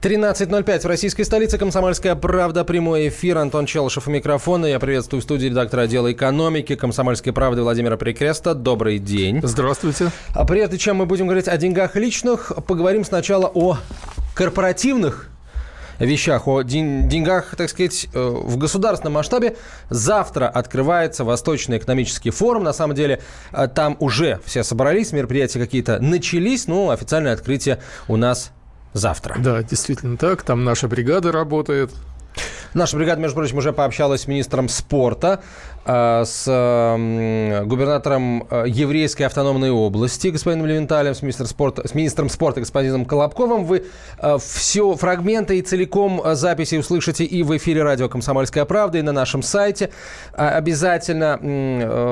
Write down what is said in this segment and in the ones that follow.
13.05 в российской столице. Комсомольская правда. Прямой эфир. Антон Челышев у микрофона. Я приветствую в студии редактора отдела экономики Комсомольской правды Владимира Прикреста. Добрый день. Здравствуйте. А прежде чем мы будем говорить о деньгах личных, поговорим сначала о корпоративных вещах, о деньгах, так сказать, э, в государственном масштабе. Завтра открывается Восточный экономический форум. На самом деле, э, там уже все собрались, мероприятия какие-то начались, но официальное открытие у нас завтра. Да, действительно так. Там наша бригада работает. Наша бригада, между прочим, уже пообщалась с министром спорта. А, с губернатором а, еврейской автономной области господином Левенталем, с министром спорта, с министром спорта господином Колобковым. Вы а, все фрагменты и целиком записи услышите и в эфире радио «Комсомольская правда», и на нашем сайте обязательно.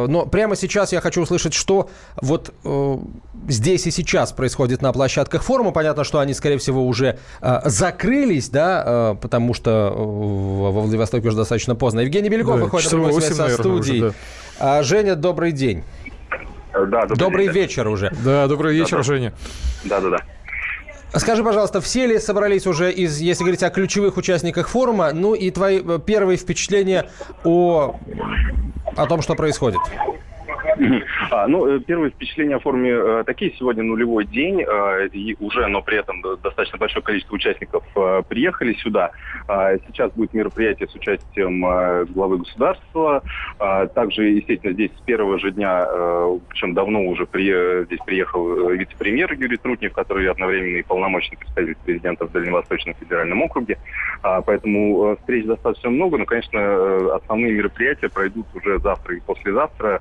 Но прямо сейчас я хочу услышать, что вот здесь и сейчас происходит на площадках форума. Понятно, что они, скорее всего, уже закрылись, да, потому что во Владивостоке уже достаточно поздно. Евгений Беляков да, выходит на связь со студии. Уже, да. Женя, добрый день. Да, добрый, добрый день, вечер уже. Да, добрый вечер, да, Женя. Да, да, да. Скажи, пожалуйста, все ли собрались уже из, если говорить о ключевых участниках форума, ну и твои э, первые впечатления о, о том, что происходит? А, ну, э, первые впечатления о форме э, такие. Сегодня нулевой день, э, и уже, но при этом достаточно большое количество участников приехали сюда. А, сейчас будет мероприятие с участием главы государства. А, также, естественно, здесь с первого же дня, причем давно уже при, здесь приехал вице-премьер Юрий Трутнев, который одновременно и полномочный представитель президента в Дальневосточном федеральном округе. Поэтому встреч достаточно много, но, конечно, основные мероприятия пройдут уже завтра и послезавтра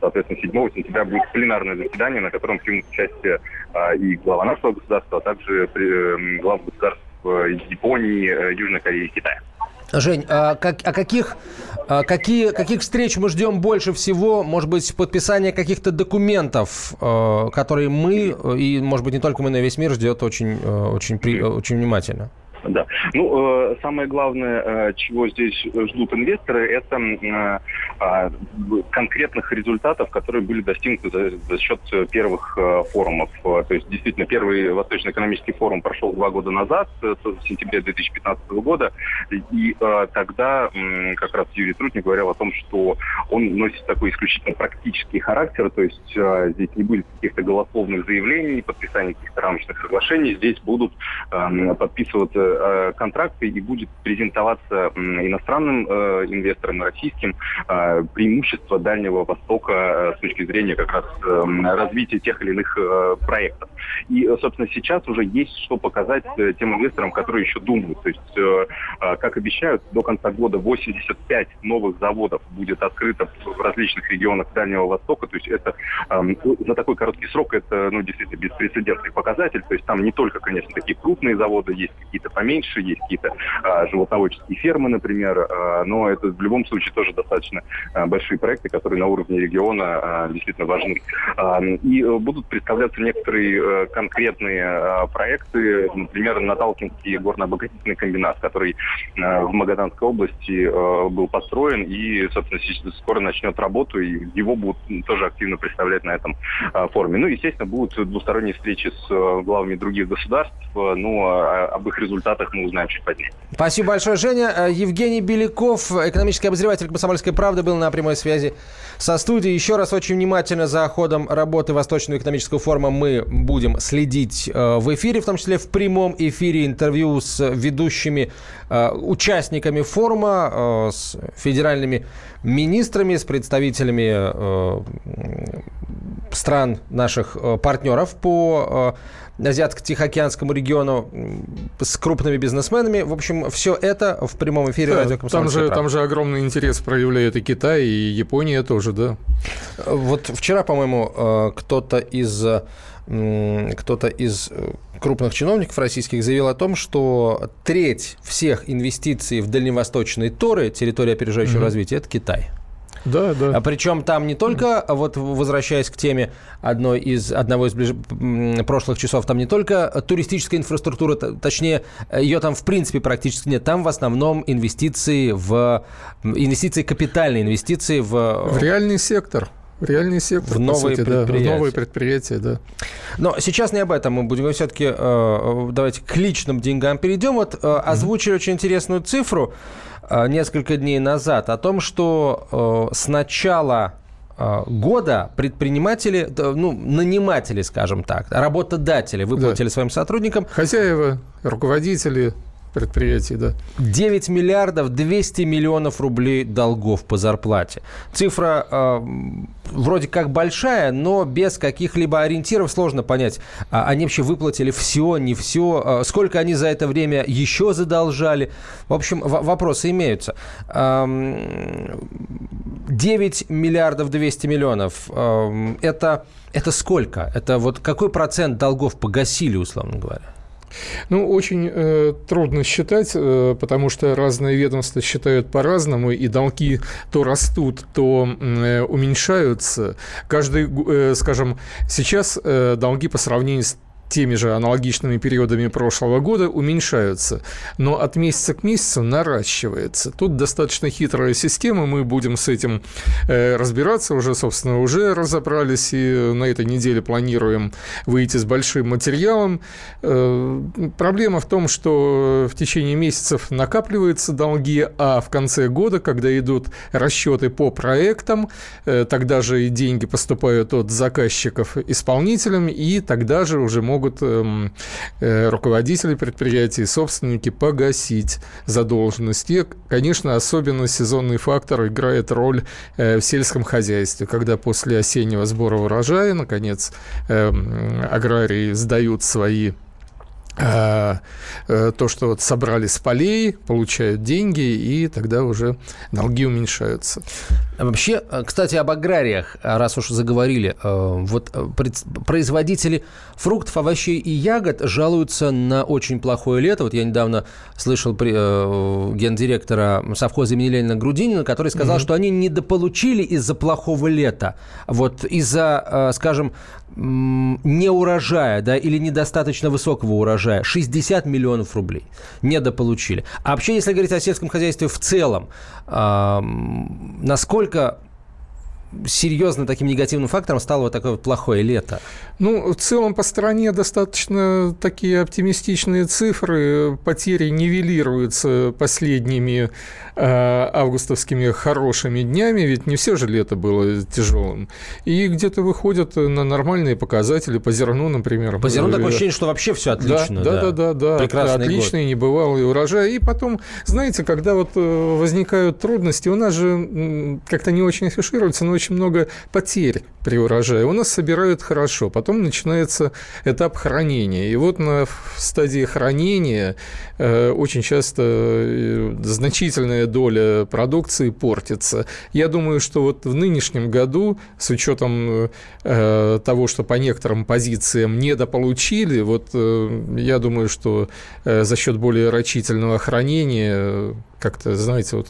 соответственно, 7 сентября будет пленарное заседание, на котором примут участие а, и глава нашего государства, а также э, глав государств э, Японии, э, Южной Кореи и Китая. Жень, а, как, а каких, а какие, каких встреч мы ждем больше всего? Может быть, подписание каких-то документов, которые мы, и, может быть, не только мы, но и весь мир ждет очень, очень, очень внимательно? Да. Ну, э, самое главное, э, чего здесь ждут инвесторы, это э, э, конкретных результатов, которые были достигнуты за, счет первых форумов. То есть, действительно, первый Восточный экономический форум прошел два года назад, в сентябре 2015 года, и тогда как раз Юрий Трутник говорил о том, что он носит такой исключительно практический характер, то есть здесь не будет каких-то голословных заявлений, подписания каких-то рамочных соглашений, здесь будут э, подписываться Э, контракты и будет презентоваться иностранным э, инвесторам, российским, э, преимущество Дальнего Востока с точки зрения как раз развития тех или иных проектов. И, собственно, сейчас уже есть что показать тем инвесторам, которые еще думают. То есть, как обещают, до конца года 85 новых заводов будет открыто в различных регионах Дальнего Востока. То есть это за такой короткий срок это ну, действительно беспрецедентный показатель. То есть там не только, конечно, такие крупные заводы, есть какие-то поменьше, есть какие-то а, животноводческие фермы, например, а, но это в любом случае тоже достаточно а, большие проекты, которые на уровне региона а, действительно важны. А, и а, будут представляться некоторые а, конкретные а, проекты, например, Наталкинский горно-обогатительный комбинат, который а, в Магаданской области а, был построен и, собственно, скоро начнет работу, и его будут тоже активно представлять на этом а, форуме. Ну, естественно, будут двусторонние встречи с главами других государств, но а, об их результатах результатах мы узнаем чуть позднее. Спасибо большое, Женя. Э, Евгений Беляков, экономический обозреватель «Комсомольской правды», был на прямой связи со студией. Еще раз очень внимательно за ходом работы Восточного экономического форума мы будем следить э, в эфире, в том числе в прямом эфире интервью с ведущими э, участниками форума, с федеральными министрами, с представителями стран наших партнеров по Азиатско-Тихоокеанскому региону с крупными бизнесменами. В общем, все это в прямом эфире да, радио там же, там же огромный интерес проявляет и Китай, и Япония тоже, да. Вот вчера, по-моему, э, кто-то из кто-то из э, крупных чиновников российских заявил о том, что треть всех инвестиций в дальневосточные торы, территории опережающего mm-hmm. развития, это Китай. Да, да. А причем там не только, вот возвращаясь к теме одной из, одного из ближ... прошлых часов, там не только туристическая инфраструктура, точнее, ее там в принципе практически нет. Там в основном инвестиции в инвестиции, капитальные инвестиции в... В реальный сектор. В реальный сектор, в новые сути. Да, в новые предприятия, да. Но сейчас не об этом мы будем. все-таки э, давайте к личным деньгам перейдем. Вот э, озвучили mm-hmm. очень интересную цифру э, несколько дней назад о том, что э, с начала э, года предприниматели, ну, наниматели, скажем так, работодатели выплатили да. своим сотрудникам... Хозяева, руководители, предприятий, да. 9 миллиардов 200 миллионов рублей долгов по зарплате. Цифра э, вроде как большая, но без каких-либо ориентиров сложно понять, а они вообще выплатили все, не все, э, сколько они за это время еще задолжали. В общем, вопросы имеются. Э, 9 миллиардов 200 миллионов это, это сколько? Это вот какой процент долгов погасили, условно говоря? Ну, очень э, трудно считать, э, потому что разные ведомства считают по-разному, и долги то растут, то э, уменьшаются. Каждый, э, скажем, сейчас э, долги по сравнению с теми же аналогичными периодами прошлого года уменьшаются, но от месяца к месяцу наращивается. Тут достаточно хитрая система, мы будем с этим э, разбираться уже, собственно, уже разобрались и на этой неделе планируем выйти с большим материалом. Э, проблема в том, что в течение месяцев накапливаются долги, а в конце года, когда идут расчеты по проектам, э, тогда же и деньги поступают от заказчиков исполнителям, и тогда же уже могут могут эм, э, руководители предприятий, собственники погасить задолженность. И, конечно, особенно сезонный фактор играет роль э, в сельском хозяйстве, когда после осеннего сбора урожая, наконец, эм, аграрии сдают свои то, что вот собрали с полей, получают деньги, и тогда уже долги уменьшаются. Вообще, э, кстати, об аграриях, раз уж заговорили, э, вот производители фруктов, овощей и ягод жалуются на очень плохое лето. Вот я недавно слышал гендиректора совхоза имени Ленина Грудинина, который сказал, mm-hmm. что они недополучили из-за плохого лета. Вот из-за, скажем, не урожая, да, или недостаточно высокого урожая, 60 миллионов рублей недополучили. А вообще, если говорить о сельском хозяйстве в целом, насколько серьезно таким негативным фактором стало вот такое вот плохое лето? Ну, в целом по стране достаточно такие оптимистичные цифры. Потери нивелируются последними э, августовскими хорошими днями, ведь не все же лето было тяжелым. И где-то выходят на нормальные показатели по зерну, например. По зерну такое ощущение, что вообще все отлично. Да, да, да, да. да. Прекрасный Отличный, год. небывалый урожай. И потом, знаете, когда вот э, возникают трудности, у нас же как-то не очень афишируется, но очень много потерь при урожае. У нас собирают хорошо, потом начинается этап хранения. И вот на стадии хранения э, очень часто э, значительная доля продукции портится. Я думаю, что вот в нынешнем году, с учетом э, того, что по некоторым позициям недополучили, вот я думаю, что за счет более рачительного хранения как-то, знаете, вот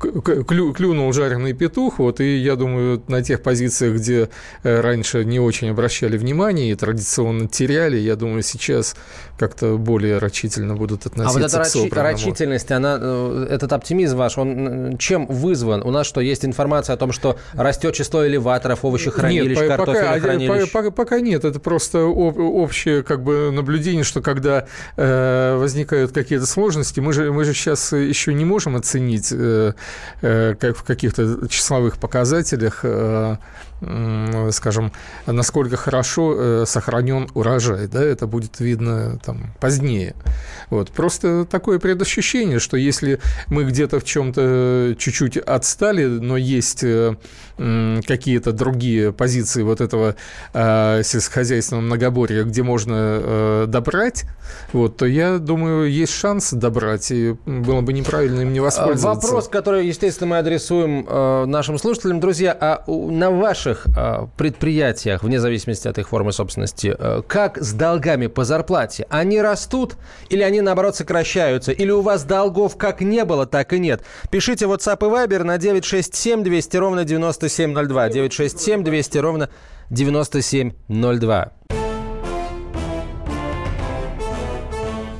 клю, клюнул жареный петух, вот, и я думаю, на тех позициях, где э, раньше не очень обращали внимание и традиционно теряли, я думаю, сейчас как-то более рачительно будут относиться а вот эта к собранному. рачительность, она, э, этот оптимизм ваш, он чем вызван? У нас что, есть информация о том, что растет число элеваторов, овощехранилищ, нет, картофелехранилищ? Пока, пока, пока нет, это просто общее как бы наблюдение, что когда э, возникают какие-то сложности, мы же, мы же сейчас еще не можем оценить э, Э, как в каких-то числовых показателях э, скажем, насколько хорошо э, сохранен урожай, да, это будет видно там позднее. Вот. Просто такое предощущение, что если мы где-то в чем-то чуть-чуть отстали, но есть э, какие-то другие позиции вот этого э, сельскохозяйственного многоборья, где можно добрать, вот, то я думаю, есть шанс добрать, и было бы неправильно им не воспользоваться. Вопрос, который, естественно, мы адресуем нашим слушателям. Друзья, а на ваших ваших э, предприятиях, вне зависимости от их формы собственности, э, как с долгами по зарплате? Они растут или они, наоборот, сокращаются? Или у вас долгов как не было, так и нет? Пишите WhatsApp и Viber на 967 200 ровно 9702. 967 200 ровно 9702.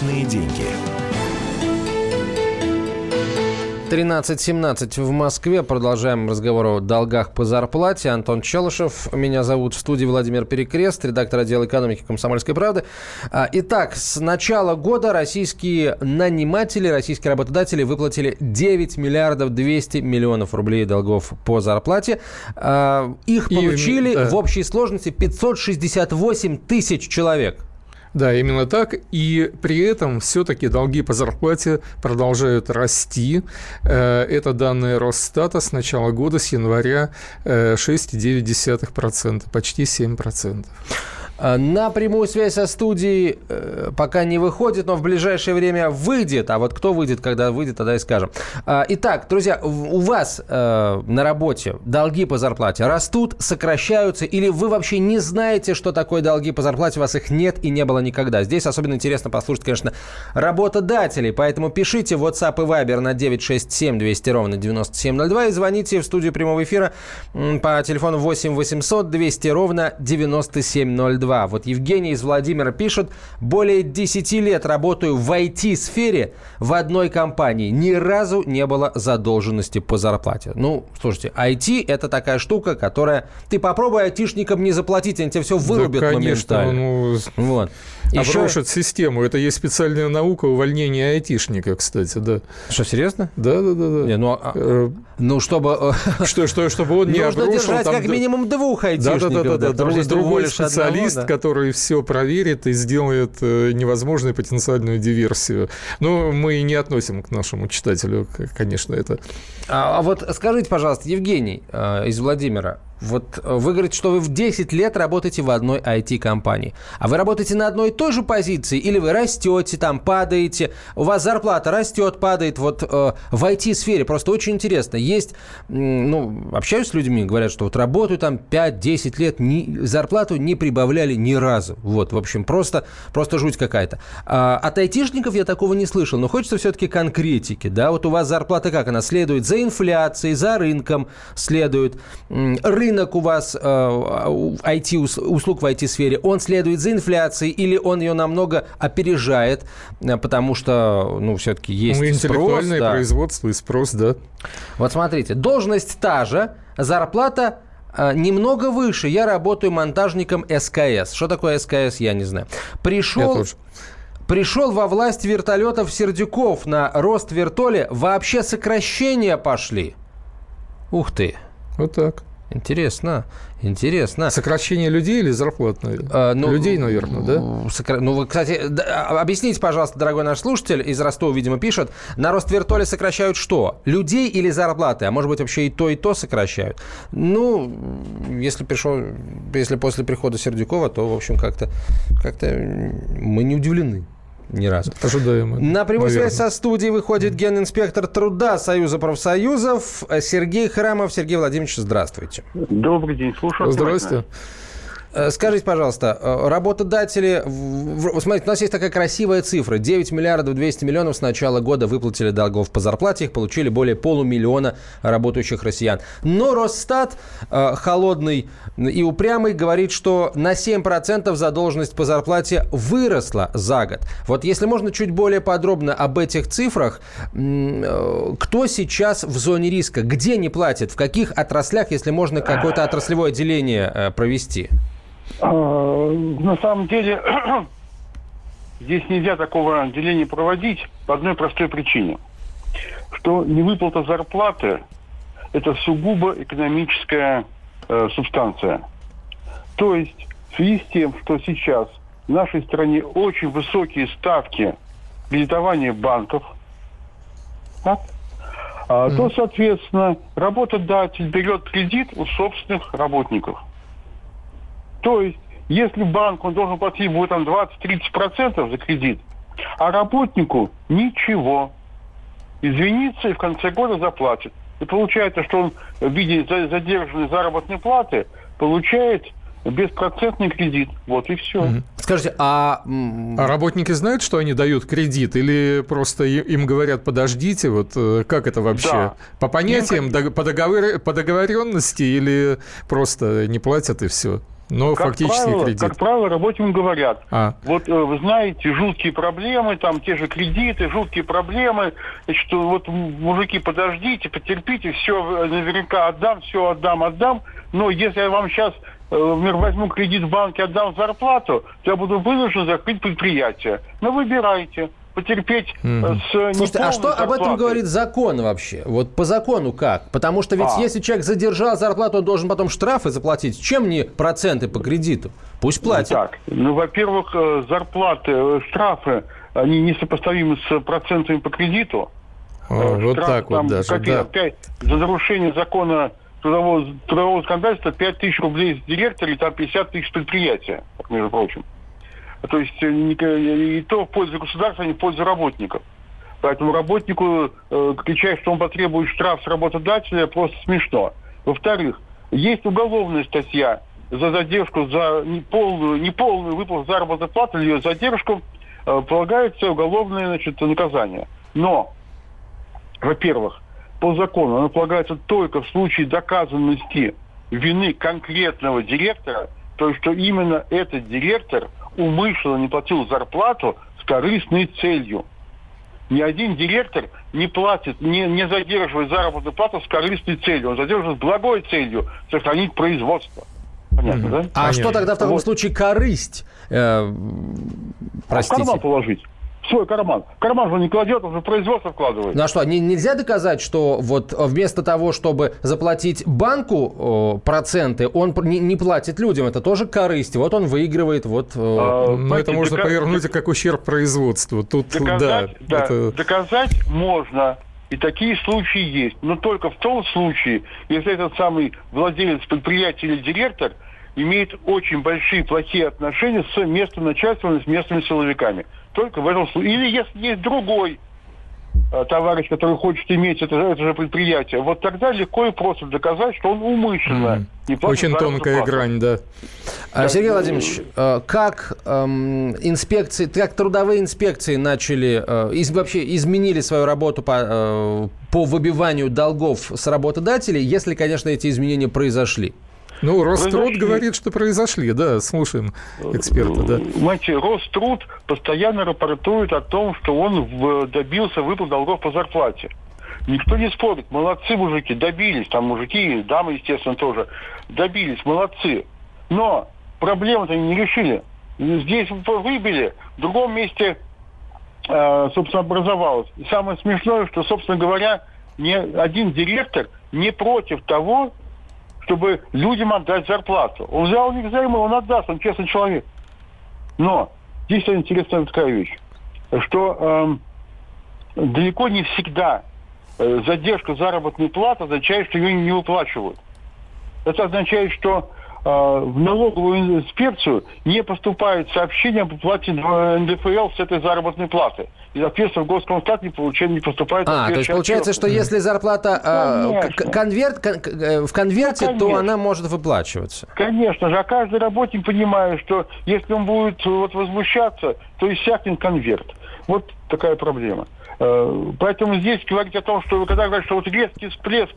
Личные деньги. 13.17 в Москве. Продолжаем разговор о долгах по зарплате. Антон Челышев. Меня зовут в студии Владимир Перекрест, редактор отдела экономики «Комсомольской правды». А, итак, с начала года российские наниматели, российские работодатели выплатили 9 миллиардов 200 миллионов рублей долгов по зарплате. А, их получили И, да. в общей сложности 568 тысяч человек. Да, именно так. И при этом все-таки долги по зарплате продолжают расти. Э, это данные Росстата с начала года, с января 6,9%, э, почти 7%. Э, на прямую связь со студией э, пока не выходит, но в ближайшее время выйдет. А вот кто выйдет, когда выйдет, тогда и скажем. Э, итак, друзья, у вас на работе долги по зарплате растут, сокращаются, или вы вообще не знаете, что такое долги по зарплате, у вас их нет и не было никогда. Здесь особенно интересно послушать, конечно, работодателей. Поэтому пишите в WhatsApp и Viber на 967 200 ровно 9702 и звоните в студию прямого эфира по телефону 8 800 200 ровно 9702. 2. Вот Евгений из Владимира пишет, более 10 лет работаю в IT-сфере в одной компании. Ни разу не было задолженности по зарплате. Ну, слушайте, IT – это такая штука, которая... Ты попробуй айтишникам не заплатить, они тебе все вырубят да, конечно, моментально. Ну, вот. Обрушат Еще... систему. Это есть специальная наука увольнения айтишника, кстати, да. Что, серьезно? Да, да, да. да. Не, ну, а... ну, чтобы... Э, что, что, чтобы он не Нужно обрушил... держать там... как минимум двух айтишников. Да, да. Другой специалист, да. который все проверит и сделает э, невозможной потенциальную диверсию. Но мы не относим к нашему читателю, конечно, это. А, а вот скажите, пожалуйста, Евгений э, из Владимира, вот э, вы говорите, что вы в 10 лет работаете в одной IT-компании. А вы работаете на одной и той же позиции? Или вы растете, там падаете, у вас зарплата растет, падает вот э, в IT-сфере? Просто очень интересно. Есть, ну, общаюсь с людьми, говорят, что вот работаю там 5-10 лет, ни, зарплату не прибавляли ни разу. Вот, в общем, просто, просто жуть какая-то. А, от айтишников я такого не слышал, но хочется все-таки конкретики, да? Вот у вас зарплата как? Она следует за инфляцией, за рынком следует. Рынок рынок у вас э, IT, услуг в IT-сфере, он следует за инфляцией или он ее намного опережает, э, потому что, ну, все-таки есть ну, интеллектуальное спрос, да. производство и спрос, да. Вот смотрите, должность та же, зарплата э, немного выше. Я работаю монтажником СКС. Что такое СКС, я не знаю. Пришел... Пришел во власть вертолетов Сердюков. На рост вертоле вообще сокращения пошли. Ух ты. Вот так. Интересно, интересно. Сокращение людей или зарплат? А, ну, людей, наверное, да? Сокра... Ну, вы, кстати, а, объясните, пожалуйста, дорогой наш слушатель, из Ростова, видимо, пишет, на рост вертоле сокращают что? Людей или зарплаты? А может быть, вообще и то, и то сокращают? Ну, если пришел, если после прихода Сердюкова, то, в общем, как-то как мы не удивлены ни разу. Ожидаемо. На прямую связь со студией выходит генинспектор труда Союза профсоюзов Сергей Храмов. Сергей Владимирович, здравствуйте. Добрый день, слушаю. Здравствуйте. Э, скажите, пожалуйста, э, работодатели... Смотрите, у нас есть такая красивая цифра. 9 миллиардов 200 миллионов с начала года выплатили долгов по зарплате. Их получили более полумиллиона работающих россиян. Но Росстат, э, холодный и упрямый, говорит, что на 7% задолженность по зарплате выросла за год. Вот если можно чуть более подробно об этих цифрах, кто сейчас в зоне риска? Где не платят? В каких отраслях, если можно какое-то отраслевое отделение провести? А, на самом деле, здесь нельзя такого деления проводить по одной простой причине. Что невыплата зарплаты – это сугубо экономическая э, субстанция. То есть в связи с тем, что сейчас в нашей стране очень высокие ставки кредитования банков, так, а, mm. то, соответственно, работодатель берет кредит у собственных работников – то есть Если банк, он должен платить будет там 20-30% за кредит, а работнику ничего. Извиниться и в конце года заплатит. И получается, что он в виде задержанной заработной платы получает беспроцентный кредит. Вот и все. Скажите, а... А работники знают, что они дают кредит? Или просто им говорят, подождите, вот э, как это вообще? Да. По понятиям, им... по, договор... по договоренности или просто не платят и все? Но как фактически правило, кредит. Как правило, работникам говорят, а. вот э, вы знаете, жуткие проблемы, там те же кредиты, жуткие проблемы, значит, вот мужики, подождите, потерпите, все наверняка отдам, все отдам, отдам, но если я вам сейчас Э, возьму кредит в банке, отдам зарплату, то я буду вынужден закрыть предприятие. Но выбирайте потерпеть mm-hmm. с Слушайте, а что зарплатой. об этом говорит закон вообще? Вот по закону как? Потому что ведь а. если человек задержал зарплату, он должен потом штрафы заплатить. Чем не проценты по кредиту? Пусть платит. Так, ну, во-первых, зарплаты, штрафы, они несопоставимы с процентами по кредиту. О, Штраф, вот так там, вот даже, какие, да. Опять, за нарушение закона трудового, трудового законодательства 5 тысяч рублей с директора и там 50 тысяч предприятия, между прочим. То есть э, и то в пользу государства, а не в пользу работников. Поэтому работнику э, кричать, что он потребует штраф с работодателя, просто смешно. Во-вторых, есть уголовная статья за задержку, за неполную, неполную выплату заработной платы или ее задержку э, полагается уголовное значит, наказание. Но, во-первых, по закону оно полагается только в случае доказанности вины конкретного директора, то есть что именно этот директор умышленно не платил зарплату с корыстной целью. Ни один директор не платит, не, не задерживает заработную плату с корыстной целью. Он задерживает с благой целью сохранить производство. Понятно, mm-hmm. да? А Понятно. что тогда в таком вот. случае корысть? Э, простите. А в карман положить свой карман. Карман же не кладет, он же в производство вкладывает. Ну а что, не, нельзя доказать, что вот вместо того, чтобы заплатить банку о, проценты, он не, не платит людям. Это тоже корысть. Вот он выигрывает. Вот, а, ну, это можно дока... повернуть как ущерб производству. Тут, доказать, да, да это... доказать можно. И такие случаи есть. Но только в том случае, если этот самый владелец предприятия или директор имеет очень большие плохие отношения с местным начальством и с местными силовиками. Только в этом случае. Или если есть другой э, товарищ, который хочет иметь это, это же предприятие, вот тогда легко и просто доказать, что он умышленно mm. Очень тонкая плату. грань, да. А, Сергей Владимирович, э, как эм, инспекции, как трудовые инспекции начали, э, из, вообще изменили свою работу по, э, по выбиванию долгов с работодателей, если, конечно, эти изменения произошли? Ну, Роструд говорит, что произошли, да, слушаем эксперта, да. Знаете, Роструд постоянно рапортует о том, что он добился выплат долгов по зарплате. Никто не спорит, молодцы мужики, добились, там мужики, дамы, естественно, тоже, добились, молодцы. Но проблему-то они не решили. Здесь выбили, в другом месте, э, собственно, образовалось. И самое смешное, что, собственно говоря, ни один директор не против того, чтобы людям отдать зарплату. Он взял у них взаймы, он отдаст, он честный человек. Но здесь интересная такая вещь, что э, далеко не всегда э, задержка заработной платы означает, что ее не выплачивают. Это означает, что в налоговую инспекцию не поступают сообщения об уплате НДФЛ с этой заработной платы. И, соответственно, в Госкомстат не, получает, не поступает... А, то есть получается, что если зарплата э, конверт, кон, э, в конверте, ну, то она может выплачиваться? Конечно же. А каждый работник понимает, что если он будет вот, возмущаться, то иссякнет конверт. Вот такая проблема. Э, поэтому здесь говорить о том, что когда говорят, что вот резкий всплеск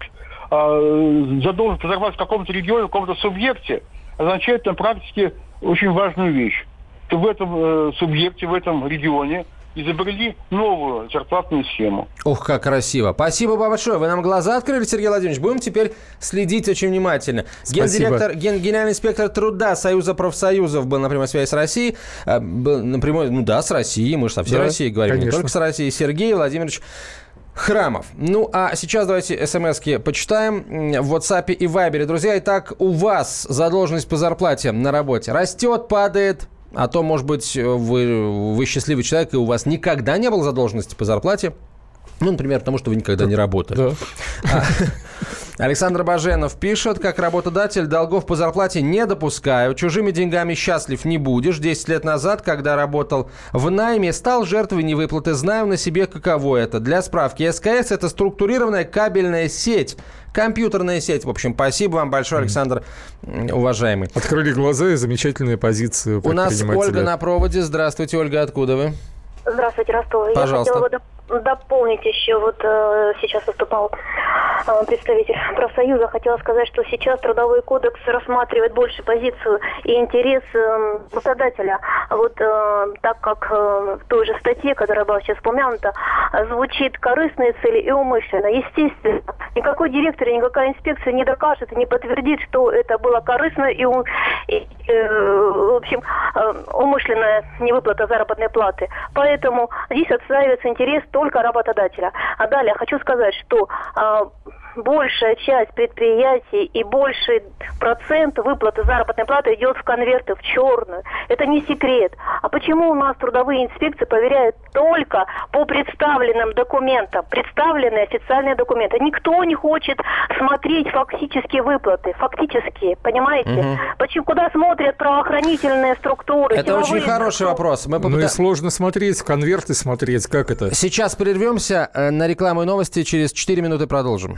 э, задолженность разорвать в каком-то регионе, в каком-то субъекте, означает на практике очень важную вещь. Что в этом э, субъекте, в этом регионе изобрели новую зарплатную схему. Ух, как красиво. Спасибо большое. Вы нам глаза открыли, Сергей Владимирович. Будем теперь следить очень внимательно. Гендиректор, ген, генеральный инспектор труда Союза профсоюзов был на прямой связи с Россией. Э, был на прямой, ну да, с Россией. Мы же со всей да, Россией говорим, конечно. не только с Россией. Сергей Владимирович Храмов. Ну, а сейчас давайте смс-ки почитаем в WhatsApp и Viber. Друзья, итак, у вас задолженность по зарплате на работе растет, падает, а то, может быть, вы, вы счастливый человек, и у вас никогда не было задолженности по зарплате. Ну, например, потому что вы никогда не работали. Да. А, Александр Баженов пишет, как работодатель долгов по зарплате не допускаю, чужими деньгами счастлив не будешь. Десять лет назад, когда работал в найме, стал жертвой невыплаты. Знаю на себе, каково это. Для справки, СКС – это структурированная кабельная сеть, компьютерная сеть. В общем, спасибо вам большое, Александр, уважаемый. Открыли глаза и замечательная позиция У нас Ольга на проводе. Здравствуйте, Ольга, откуда вы? Здравствуйте, Ростов. Пожалуйста. Я хотела бы дополнить еще, вот э, сейчас выступал э, представитель профсоюза, хотела сказать, что сейчас трудовой кодекс рассматривает больше позицию и интерес э, работодателя. Вот э, так как э, в той же статье, которая была сейчас упомянута, звучит корыстные цели и умышленно. Естественно, никакой директор и никакая инспекция не докажет и не подтвердит, что это было корыстно и, и э, в общем, э, умышленная невыплата заработной платы. Поэтому здесь отстаивается интерес только работодателя. А далее хочу сказать, что э, большая часть предприятий и больший процент выплаты заработной платы идет в конверты, в черную. Это не секрет. А почему у нас трудовые инспекции проверяют только по представленным документам? Представленные официальные документы. Никто не хочет смотреть фактические выплаты. Фактические, понимаете? Угу. Почему, куда смотрят правоохранительные структуры? Это очень хороший структуры? вопрос. Мы попыта... Ну и сложно смотреть, конверты смотреть. Как это? Сейчас прервемся э, на рекламу и новости. Через 4 минуты продолжим.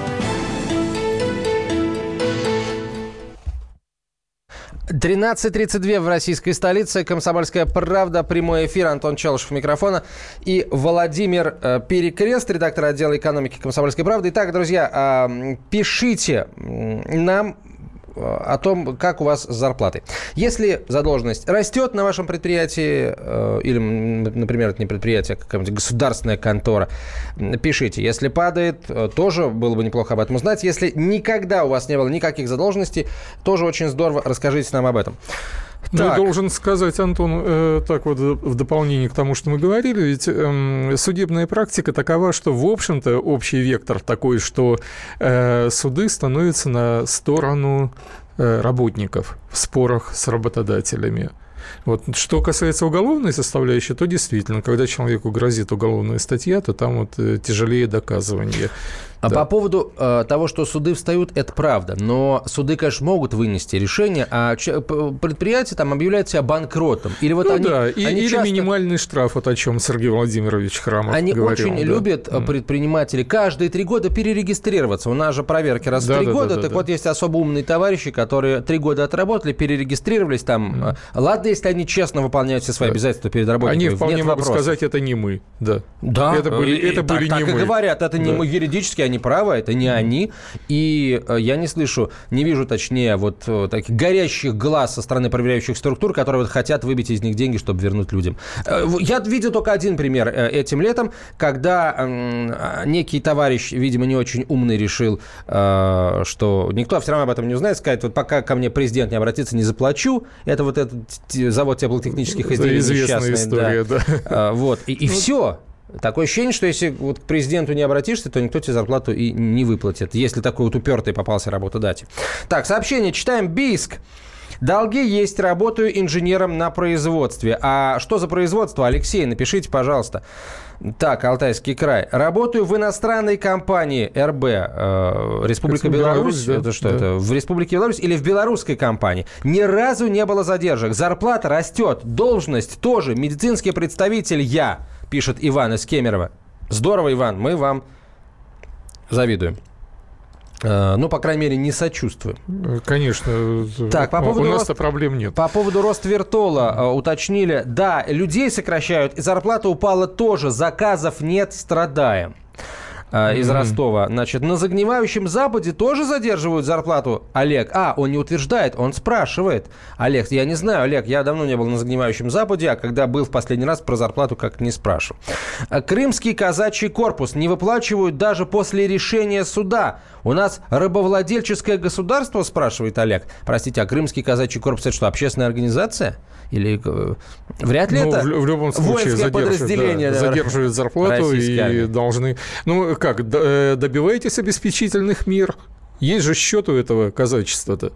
Тринадцать тридцать две в российской столице. Комсомольская правда. Прямой эфир. Антон Челышев микрофона. И Владимир э, Перекрест, редактор отдела экономики Комсомольской правды. Итак, друзья, э, пишите нам о том, как у вас с зарплатой. Если задолженность растет на вашем предприятии, э, или, например, это не предприятие, а какая-нибудь государственная контора, пишите. Если падает, э, тоже было бы неплохо об этом узнать. Если никогда у вас не было никаких задолженностей, тоже очень здорово, расскажите нам об этом. Ну, я должен сказать, Антон, э, так вот в дополнение к тому, что мы говорили, ведь э, судебная практика такова, что, в общем-то, общий вектор такой, что э, суды становятся на сторону э, работников в спорах с работодателями. Вот. Что касается уголовной составляющей, то действительно, когда человеку грозит уголовная статья, то там вот э, тяжелее доказывание. А да. по поводу э, того, что суды встают, это правда. Но суды, конечно, могут вынести решение, а предприятие там объявляет себя банкротом. Или вот ну, они, да, и, они или часто... минимальный штраф, вот о чем Сергей Владимирович Храмов Они говорил. очень да. любят, mm. предприниматели, каждые три года перерегистрироваться. У нас же проверки раз да, в три да, года. Да, так да. вот, есть особо умные товарищи, которые три года отработали, перерегистрировались там. Mm. Ладно, если они честно выполняют все свои да. обязательства перед работниками. Они вполне могут сказать, это не мы. Да, да это были, это так, были так не и мы. говорят, это не да. мы юридически, они правы, это не они. И э, я не слышу, не вижу, точнее, вот э, таких горящих глаз со стороны проверяющих структур, которые вот хотят выбить из них деньги, чтобы вернуть людям. Э, я видел только один пример этим летом, когда некий товарищ, видимо, не очень умный, решил, что никто все равно об этом не узнает, сказать, вот пока ко мне президент не обратится, не заплачу. Это вот этот завод теплотехнических изделий Известная история, да. да. Вот, и, и ну, все. Такое ощущение, что если вот к президенту не обратишься, то никто тебе зарплату и не выплатит, если такой вот упертый попался работодатель. Так, сообщение читаем. Бийск. Долги есть, работаю инженером на производстве. А что за производство, Алексей, напишите, пожалуйста. Так, Алтайский край. Работаю в иностранной компании РБ, э, Республика это Беларусь. Беларусь да? Это что да. это? В Республике Беларусь или в белорусской компании? Ни разу не было задержек. Зарплата растет, должность тоже. Медицинский представитель я пишет Иван из Кемерово. Здорово, Иван, мы вам завидуем. Э, ну, по крайней мере, не сочувствую. Конечно. Так, по поводу У нас-то проблем нет. По поводу Роствертола э, уточнили. Да, людей сокращают, и зарплата упала тоже. Заказов нет, страдаем. Э, из mm-hmm. Ростова. Значит, на загнивающем Западе тоже задерживают зарплату, Олег? А, он не утверждает, он спрашивает. Олег, я не знаю, Олег, я давно не был на загнивающем Западе, а когда был в последний раз про зарплату, как не спрашивал. Э, Крымский казачий корпус не выплачивают даже после решения суда. У нас рыбовладельческое государство, спрашивает Олег. Простите, а Крымский казачий корпус это что, общественная организация? Или э, вряд ли ну, это в, в любом случае задерживают, подразделение, да, задерживают зарплату и должны... Ну как, э, добиваетесь обеспечительных мер? Есть же счет у этого казачества-то,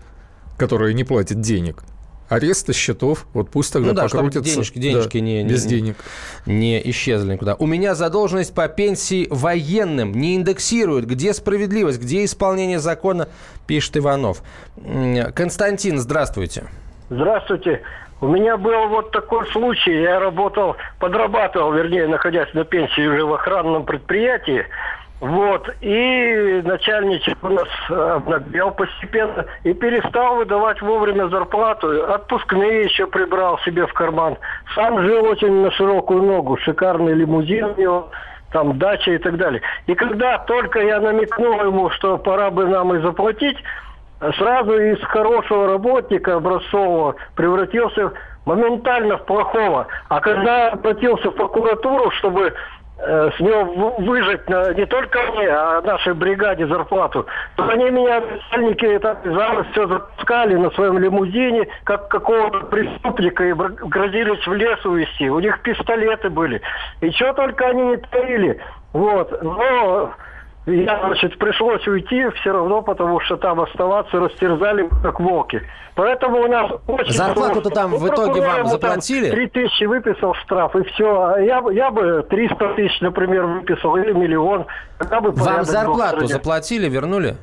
которое не платит денег ареста счетов, вот пусть тогда ну да, покрутятся. денежки, денежки да, не, без не, денег. Не исчезли никуда. У меня задолженность по пенсии военным не индексируют. Где справедливость, где исполнение закона, пишет Иванов. Константин, здравствуйте. Здравствуйте. У меня был вот такой случай. Я работал, подрабатывал, вернее, находясь на пенсии уже в охранном предприятии. Вот. И начальничек у нас обнаглел постепенно и перестал выдавать вовремя зарплату. Отпускные еще прибрал себе в карман. Сам жил очень на широкую ногу. Шикарный лимузин у него там дача и так далее. И когда только я намекнул ему, что пора бы нам и заплатить, сразу из хорошего работника образцового превратился моментально в плохого. А когда обратился в прокуратуру, чтобы Э, с него выжать на, не только мне, а нашей бригаде зарплату, то они меня, начальники это залы все запускали на своем лимузине, как какого-то преступника, и грозились в лес увезти. У них пистолеты были. И что только они не творили. Вот. Но я, значит, пришлось уйти все равно, потому что там оставаться растерзали как волки. Поэтому у нас очень... Зарплату-то там в итоге вам заплатили? Три тысячи выписал штраф, и все. А я, я бы 300 тысяч, например, выписал, или миллион. бы вам зарплату заплатили, вернули?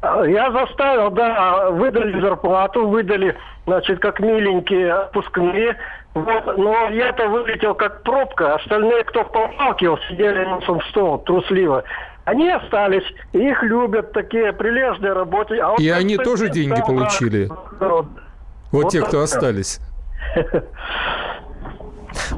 А, я заставил, да, выдали зарплату, выдали, значит, как миленькие отпускные. Вот, но я-то вылетел как пробка, остальные, кто помалкивал, сидели носом в стол трусливо. Они остались, их любят, такие прилежные работы. А вот и они тоже деньги получили? Вот, вот те, кто остались.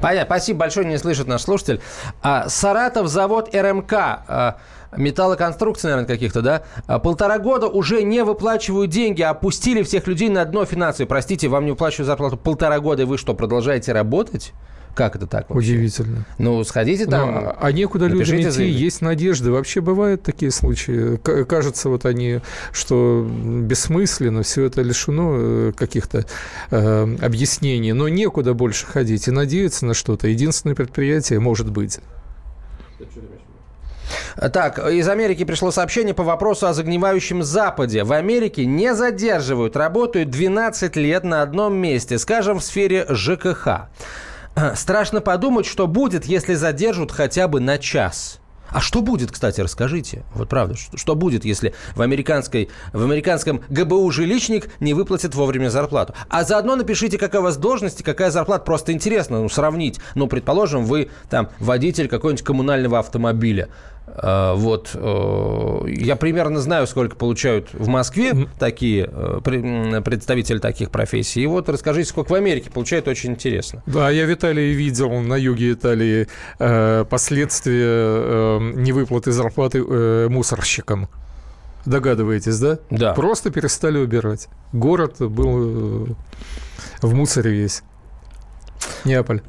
Понятно. Спасибо большое, не слышит наш слушатель. А, Саратов, завод РМК, а, металлоконструкции, наверное, каких-то, да? А, полтора года уже не выплачивают деньги, опустили всех людей на дно финансовое. Простите, вам не выплачивают зарплату полтора года, и вы что, продолжаете работать? Как это так вообще? Удивительно. Ну, сходите там. Но, а некуда людям идти, заявление. есть надежды. Вообще бывают такие случаи. Кажется, вот они, что бессмысленно, все это лишено э, каких-то э, объяснений. Но некуда больше ходить и надеяться на что-то. Единственное предприятие может быть. Так, из Америки пришло сообщение по вопросу о загнивающем Западе. В Америке не задерживают, работают 12 лет на одном месте, скажем, в сфере ЖКХ. Страшно подумать, что будет, если задержат хотя бы на час. А что будет, кстати, расскажите. Вот правда, что, что будет, если в, американской, в американском ГБУ жилищник не выплатит вовремя зарплату? А заодно напишите, какая у вас должность и какая зарплата. Просто интересно ну, сравнить. Ну, предположим, вы там водитель какого-нибудь коммунального автомобиля. А, вот. Э, я примерно знаю, сколько получают в Москве такие э, представители таких профессий. И вот расскажите, сколько в Америке получают, очень интересно. Да, я в Италии видел на юге Италии э, последствия невыплаты зарплаты мусорщикам. Догадываетесь, да? Да. Просто перестали убирать. Город был в мусоре весь. Неаполь.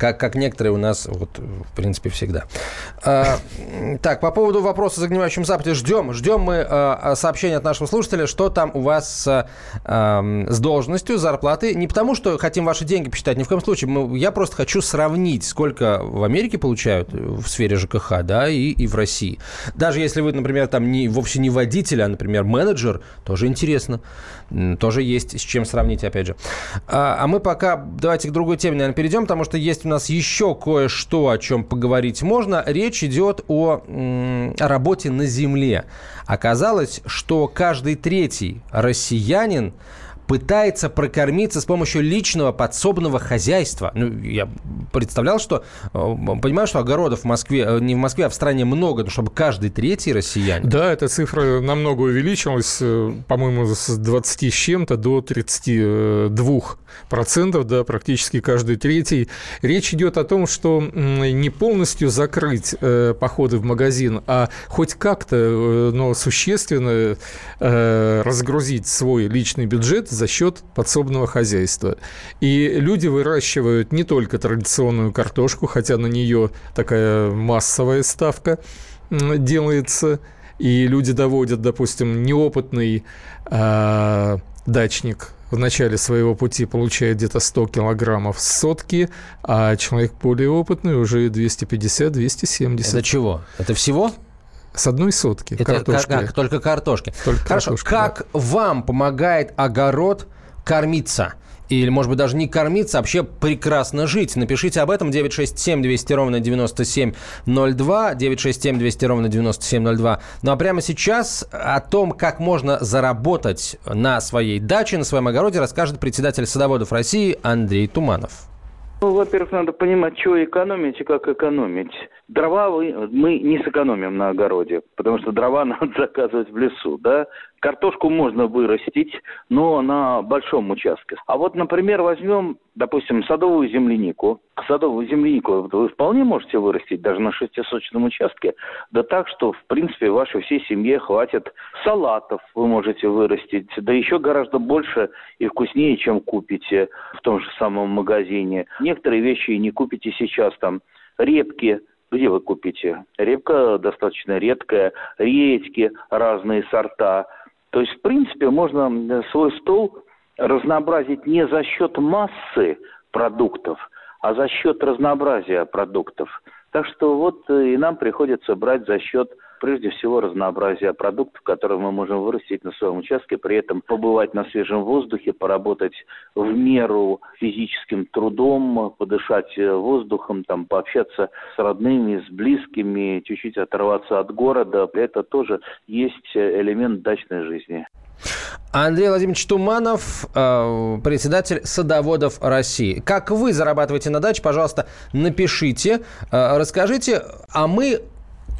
Как, как некоторые у нас, вот, в принципе, всегда. А, так, по поводу вопроса о загнивающем Западе. Ждем, ждем мы а, сообщения от нашего слушателя, что там у вас а, а, с должностью, зарплаты. Не потому, что хотим ваши деньги посчитать, ни в коем случае. Мы, я просто хочу сравнить, сколько в Америке получают в сфере ЖКХ, да, и, и в России. Даже если вы, например, там не, вовсе не водитель, а, например, менеджер, тоже интересно. Тоже есть с чем сравнить, опять же. А, а мы пока давайте к другой теме, наверное, перейдем, потому что есть нас еще кое-что, о чем поговорить можно. Речь идет о, о работе на Земле. Оказалось, что каждый третий россиянин пытается прокормиться с помощью личного подсобного хозяйства. Ну, я представлял, что, э, понимаю, что огородов в Москве, э, не в Москве, а в стране много, но чтобы каждый третий россиянин. Да, эта цифра намного увеличилась, э, по-моему, с 20 с чем-то до 32 процентов, да, практически каждый третий. Речь идет о том, что не полностью закрыть э, походы в магазин, а хоть как-то, но существенно э, разгрузить свой личный бюджет за счет подсобного хозяйства. И люди выращивают не только традиционную картошку, хотя на нее такая массовая ставка делается, и люди доводят, допустим, неопытный э, дачник в начале своего пути получает где-то 100 килограммов сотки, а человек более опытный уже 250-270. Это чего? Это всего? С одной сотки Это картошки. Как, только картошки. Только Хорошо. картошка, как да. вам помогает огород кормиться? Или, может быть, даже не кормиться, а вообще прекрасно жить. Напишите об этом 967 200 ровно 9702, 967 200 ровно 9702. Ну а прямо сейчас о том, как можно заработать на своей даче, на своем огороде, расскажет председатель садоводов России Андрей Туманов. Ну, во-первых, надо понимать, что экономить и как экономить. Дрова вы- мы не сэкономим на огороде, потому что дрова надо заказывать в лесу, да. Картошку можно вырастить, но на большом участке. А вот, например, возьмем, допустим, садовую землянику. Садовую землянику вы вполне можете вырастить даже на шестисоточном участке. Да так, что, в принципе, вашей всей семье хватит салатов вы можете вырастить. Да еще гораздо больше и вкуснее, чем купите в том же самом магазине. Некоторые вещи не купите сейчас там. Репки, где вы купите? Репка достаточно редкая, редьки, разные сорта. То есть, в принципе, можно э, свой стол разнообразить не за счет массы продуктов, а за счет разнообразия продуктов. Так что вот э, и нам приходится брать за счет прежде всего разнообразия продуктов, которые мы можем вырастить на своем участке, при этом побывать на свежем воздухе, поработать в меру физическим трудом, подышать э, воздухом, там, пообщаться с родными, с близкими, чуть-чуть оторваться от города. Это тоже есть э, элемент дачной жизни. Андрей Владимирович Туманов, э, председатель садоводов России. Как вы зарабатываете на даче, пожалуйста, напишите, расскажите, а мы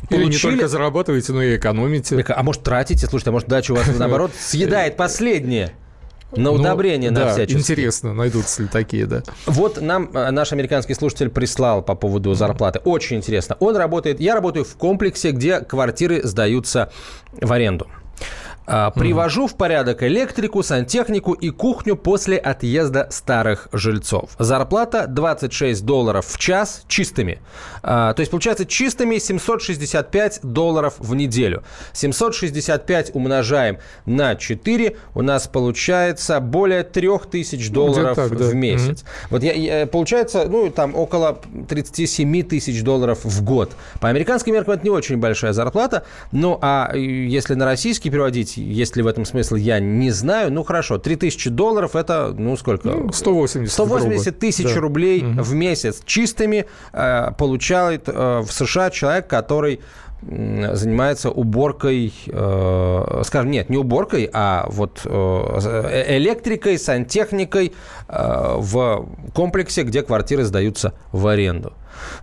Или не получили- только зарабатываете, но и экономите. А может, тратите? Слушайте, а может, дача у вас, наоборот, съедает последнее на Ну, удобрение на да, всяческие. интересно, найдутся ли такие, да. Вот нам э, наш американский слушатель прислал по поводу зарплаты. Очень интересно. Он работает, я работаю в комплексе, где квартиры сдаются в аренду. А, Привожу в порядок электрику, сантехнику и кухню после отъезда старых жильцов. Зарплата 26 долларов в час чистыми. А, То есть, получается, чистыми 765 долларов в неделю. 765 умножаем на 4, у нас получается более 3000 долларов так, да. в месяц. Вот я, я- получается, ну, там около 37 тысяч долларов в год. По американским меркам это не очень большая зарплата. Ну, а если на российский переводить, есть ли в этом смысл, я не знаю. Ну, хорошо, 3000 долларов это, ну, сколько? Ну, 180 180 грубо. тысяч Да. рублей в месяц чистыми э, получает э, в США человек, который занимается уборкой, э, скажем, нет, не уборкой, а вот э, электрикой, сантехникой э, в комплексе, где квартиры сдаются в аренду.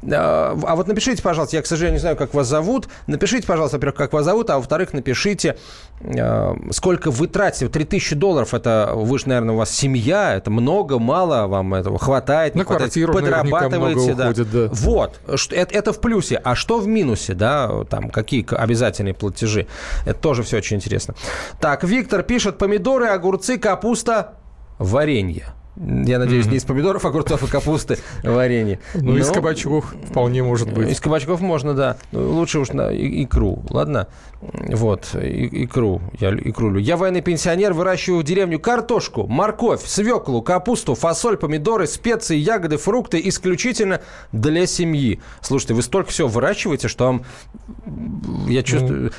Э, А вот напишите, пожалуйста, я, к сожалению, не знаю, как вас зовут. Напишите, пожалуйста, во-первых, как вас зовут, а во-вторых, напишите, э, сколько вы тратите. Вот 3000 долларов, это вы же, наверное, у вас семья, это много, мало, вам этого хватает, На хватает, квартиру подрабатываете. да. уходит, да. Вот, это, это в плюсе. А что в минусе, да, там, какие обязательные платежи? Это тоже все очень интересно. Так, Виктор пишет, помидоры, огурцы, капуста, варенье. Я надеюсь, не из помидоров, огурцов и капусты варенье. Ну, из кабачков вполне может быть. из кабачков можно, да. Ну, Лучше уж на икру, ладно? Вот, и- икру. Я икру люблю. Я военный пенсионер, выращиваю в деревню картошку, морковь, свеклу, капусту, фасоль, помидоры, специи, ягоды, фрукты исключительно для семьи. Слушайте, вы столько всего выращиваете, что вам... Я чувствую...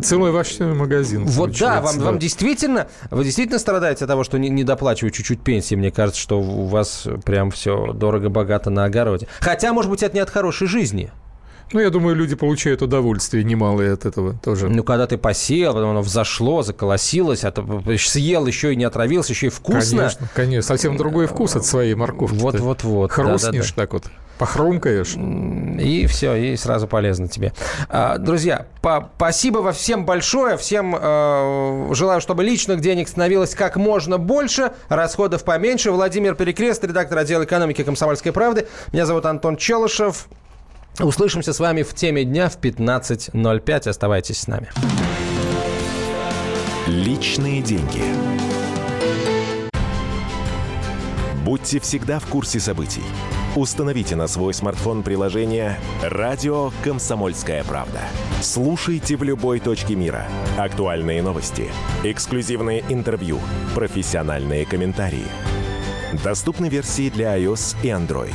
Целый овощной магазин. Вот да, вам, вам действительно, вы действительно страдаете от того, что не, не доплачивают чуть-чуть пенсии. Мне кажется, что у вас прям все дорого-богато на огороде. Хотя, может быть, это не от хорошей жизни. Ну, я думаю, люди получают удовольствие немалое от этого тоже. Ну, когда ты посеял, потом оно взошло, заколосилось, а ты съел, еще и не отравился, еще и вкусно. Конечно, конечно. Совсем другой вкус от своей морковки. Вот-вот-вот. Хрустнешь да, да, да. так вот похрумкаешь. И все, и сразу полезно тебе. А, друзья, по спасибо всем большое. Всем э, желаю, чтобы личных денег становилось как можно больше, расходов поменьше. Владимир Перекрест, редактор отдела экономики «Комсомольской правды». Меня зовут Антон Челышев. Услышимся с вами в теме дня в 15.05. Оставайтесь с нами. Личные деньги. Будьте всегда в курсе событий. Установите на свой смартфон приложение «Радио Комсомольская правда». Слушайте в любой точке мира. Актуальные новости, эксклюзивные интервью, профессиональные комментарии. Доступны версии для iOS и Android.